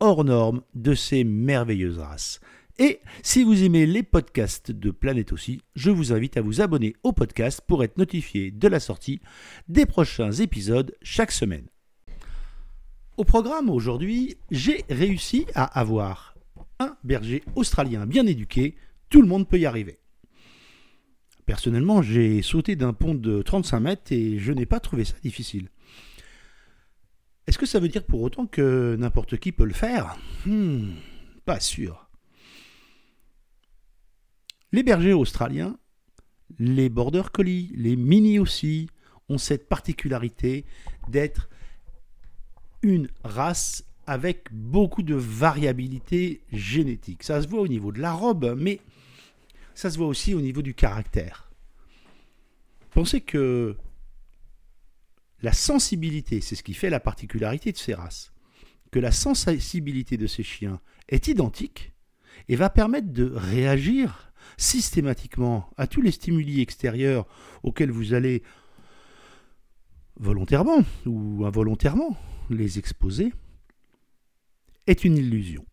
hors norme de ces merveilleuses races. Et si vous aimez les podcasts de Planète aussi, je vous invite à vous abonner au podcast pour être notifié de la sortie des prochains épisodes chaque semaine. Au programme aujourd'hui, j'ai réussi à avoir un berger australien bien éduqué, tout le monde peut y arriver. Personnellement, j'ai sauté d'un pont de 35 mètres et je n'ai pas trouvé ça difficile. Est-ce que ça veut dire pour autant que n'importe qui peut le faire? Hmm, Pas sûr. Les bergers australiens, les border collies, les mini aussi, ont cette particularité d'être une race avec beaucoup de variabilité génétique. Ça se voit au niveau de la robe, mais ça se voit aussi au niveau du caractère. Pensez que la sensibilité, c'est ce qui fait la particularité de ces races, que la sensibilité de ces chiens est identique et va permettre de réagir systématiquement à tous les stimuli extérieurs auxquels vous allez volontairement ou involontairement les exposer, est une illusion.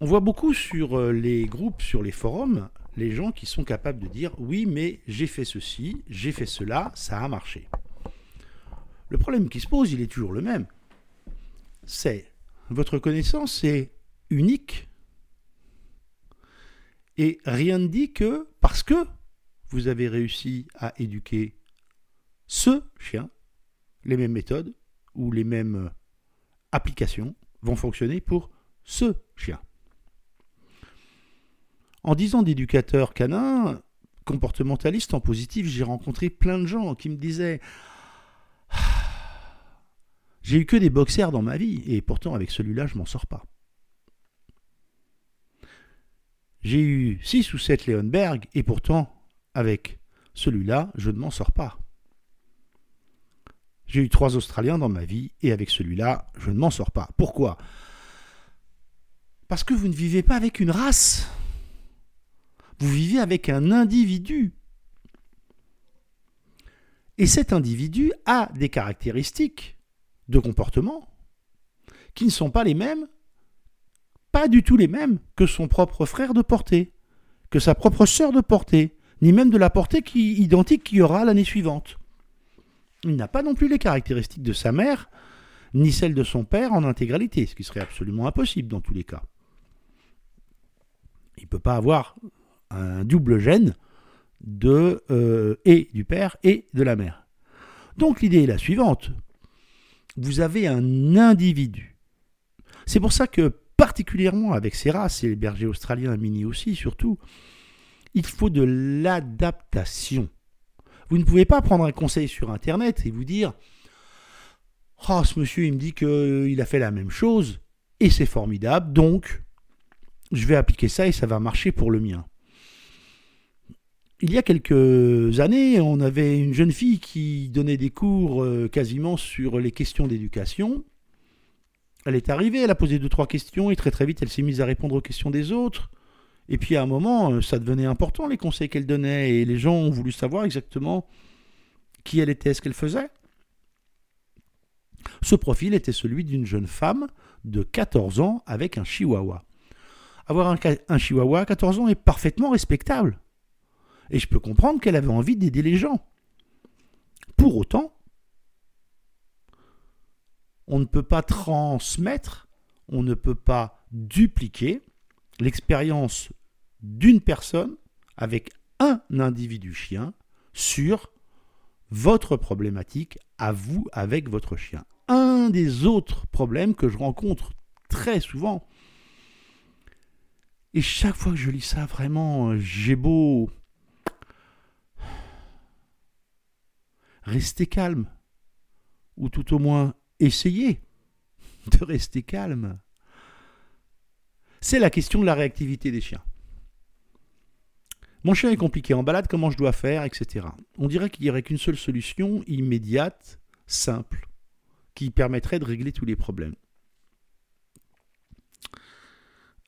On voit beaucoup sur euh, les groupes, sur les forums, les gens qui sont capables de dire oui, mais j'ai fait ceci, j'ai fait cela, ça a marché. Le problème qui se pose, il est toujours le même. C'est votre connaissance est unique. Et rien ne dit que parce que vous avez réussi à éduquer ce chien, les mêmes méthodes ou les mêmes applications vont fonctionner pour ce chien. En disant d'éducateur canin, comportementaliste en positif, j'ai rencontré plein de gens qui me disaient J'ai eu que des boxers dans ma vie, et pourtant avec celui-là, je m'en sors pas. J'ai eu 6 ou 7 Leonberg, et pourtant, avec celui-là, je ne m'en sors pas. J'ai eu trois Australiens dans ma vie, et avec celui-là, je ne m'en sors pas. Pourquoi? Parce que vous ne vivez pas avec une race. Vous vivez avec un individu. Et cet individu a des caractéristiques de comportement qui ne sont pas les mêmes, pas du tout les mêmes que son propre frère de portée, que sa propre sœur de portée, ni même de la portée qui, identique qu'il y aura l'année suivante. Il n'a pas non plus les caractéristiques de sa mère, ni celles de son père en intégralité, ce qui serait absolument impossible dans tous les cas. Il ne peut pas avoir un double gène de euh, et du père et de la mère. Donc l'idée est la suivante. Vous avez un individu. C'est pour ça que particulièrement avec ces races, et les bergers australiens mini aussi surtout, il faut de l'adaptation. Vous ne pouvez pas prendre un conseil sur Internet et vous dire Oh, ce monsieur, il me dit qu'il a fait la même chose et c'est formidable, donc je vais appliquer ça et ça va marcher pour le mien il y a quelques années, on avait une jeune fille qui donnait des cours euh, quasiment sur les questions d'éducation. Elle est arrivée, elle a posé deux, trois questions et très très vite elle s'est mise à répondre aux questions des autres. Et puis à un moment, euh, ça devenait important les conseils qu'elle donnait et les gens ont voulu savoir exactement qui elle était, ce qu'elle faisait. Ce profil était celui d'une jeune femme de 14 ans avec un chihuahua. Avoir un, un chihuahua à 14 ans est parfaitement respectable. Et je peux comprendre qu'elle avait envie d'aider les gens. Pour autant, on ne peut pas transmettre, on ne peut pas dupliquer l'expérience d'une personne avec un individu chien sur votre problématique à vous avec votre chien. Un des autres problèmes que je rencontre très souvent, et chaque fois que je lis ça, vraiment, j'ai beau restez calme, ou tout au moins essayez de rester calme. C'est la question de la réactivité des chiens. Mon chien est compliqué en balade, comment je dois faire, etc. On dirait qu'il n'y aurait qu'une seule solution immédiate, simple, qui permettrait de régler tous les problèmes.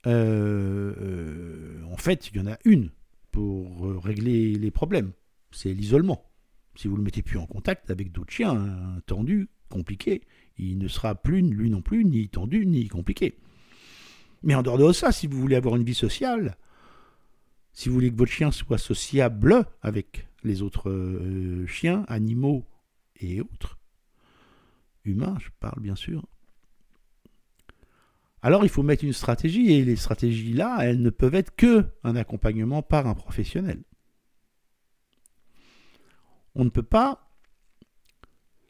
Euh, euh, en fait, il y en a une pour euh, régler les problèmes. C'est l'isolement. Si vous ne le mettez plus en contact avec d'autres chiens tendus, compliqués, il ne sera plus, lui non plus, ni tendu, ni compliqué. Mais en dehors de ça, si vous voulez avoir une vie sociale, si vous voulez que votre chien soit sociable avec les autres euh, chiens, animaux et autres, humains, je parle bien sûr, alors il faut mettre une stratégie et les stratégies là, elles ne peuvent être que un accompagnement par un professionnel. On ne peut pas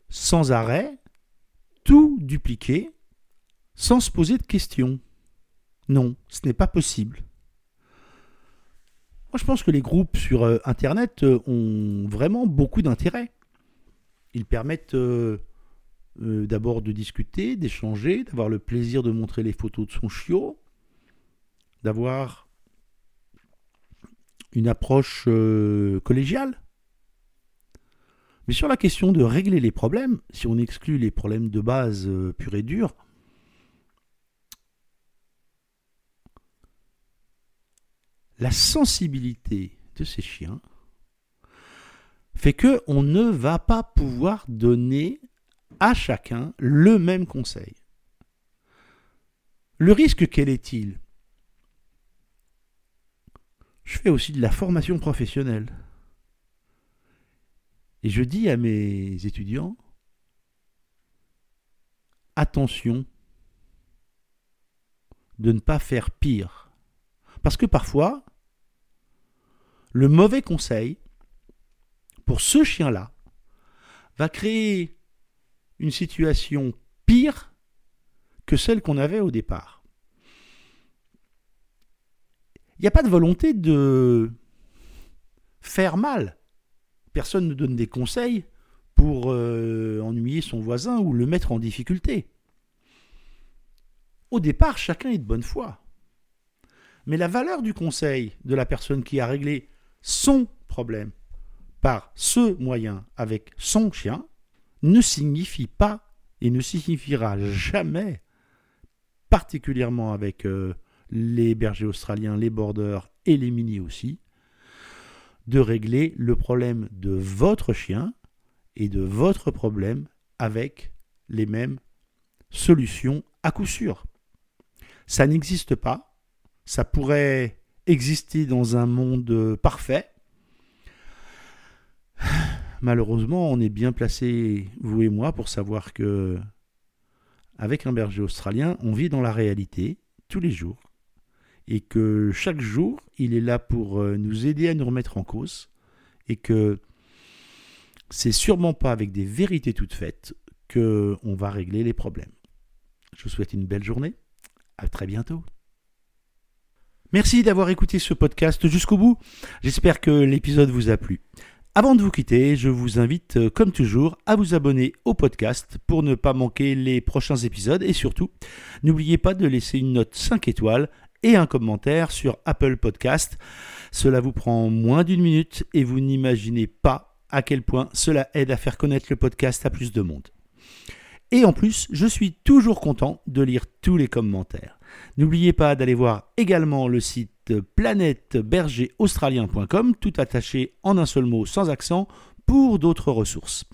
sans arrêt tout dupliquer sans se poser de questions. Non, ce n'est pas possible. Moi, je pense que les groupes sur euh, Internet euh, ont vraiment beaucoup d'intérêt. Ils permettent euh, d'abord de discuter, d'échanger, d'avoir le plaisir de montrer les photos de son chiot, d'avoir une approche collégiale. Mais sur la question de régler les problèmes, si on exclut les problèmes de base purs et durs, la sensibilité de ces chiens fait que on ne va pas pouvoir donner à chacun le même conseil. Le risque, quel est-il? Je fais aussi de la formation professionnelle. Et je dis à mes étudiants, attention de ne pas faire pire. Parce que parfois, le mauvais conseil pour ce chien-là va créer une situation pire que celle qu'on avait au départ. Il n'y a pas de volonté de faire mal. Personne ne donne des conseils pour euh, ennuyer son voisin ou le mettre en difficulté. Au départ, chacun est de bonne foi. Mais la valeur du conseil de la personne qui a réglé son problème par ce moyen avec son chien ne signifie pas et ne signifiera jamais, particulièrement avec euh, les bergers australiens, les borders et les mini aussi, de régler le problème de votre chien et de votre problème avec les mêmes solutions à coup sûr. Ça n'existe pas, ça pourrait exister dans un monde parfait. Malheureusement, on est bien placé, vous et moi, pour savoir que, avec un berger australien, on vit dans la réalité tous les jours. Et que chaque jour, il est là pour euh, nous aider à nous remettre en cause. Et que c'est sûrement pas avec des vérités toutes faites que on va régler les problèmes. Je vous souhaite une belle journée. À très bientôt. Merci d'avoir écouté ce podcast jusqu'au bout. J'espère que l'épisode vous a plu. Avant de vous quitter, je vous invite, euh, comme toujours, à vous abonner au podcast pour ne pas manquer les prochains épisodes et surtout, n'oubliez pas de laisser une note 5 étoiles et un commentaire sur Apple Podcast. Cela vous prend moins d'une minute et vous n'imaginez pas à quel point cela aide à faire connaître le podcast à plus de monde. Et en plus, je suis toujours content de lire tous les commentaires. N'oubliez pas d'aller voir également le site planètebergeraustralien.com, tout attaché en un seul mot sans accent, pour d'autres ressources.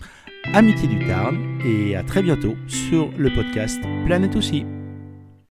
Amitié du Tarn et à très bientôt sur le podcast Planète aussi.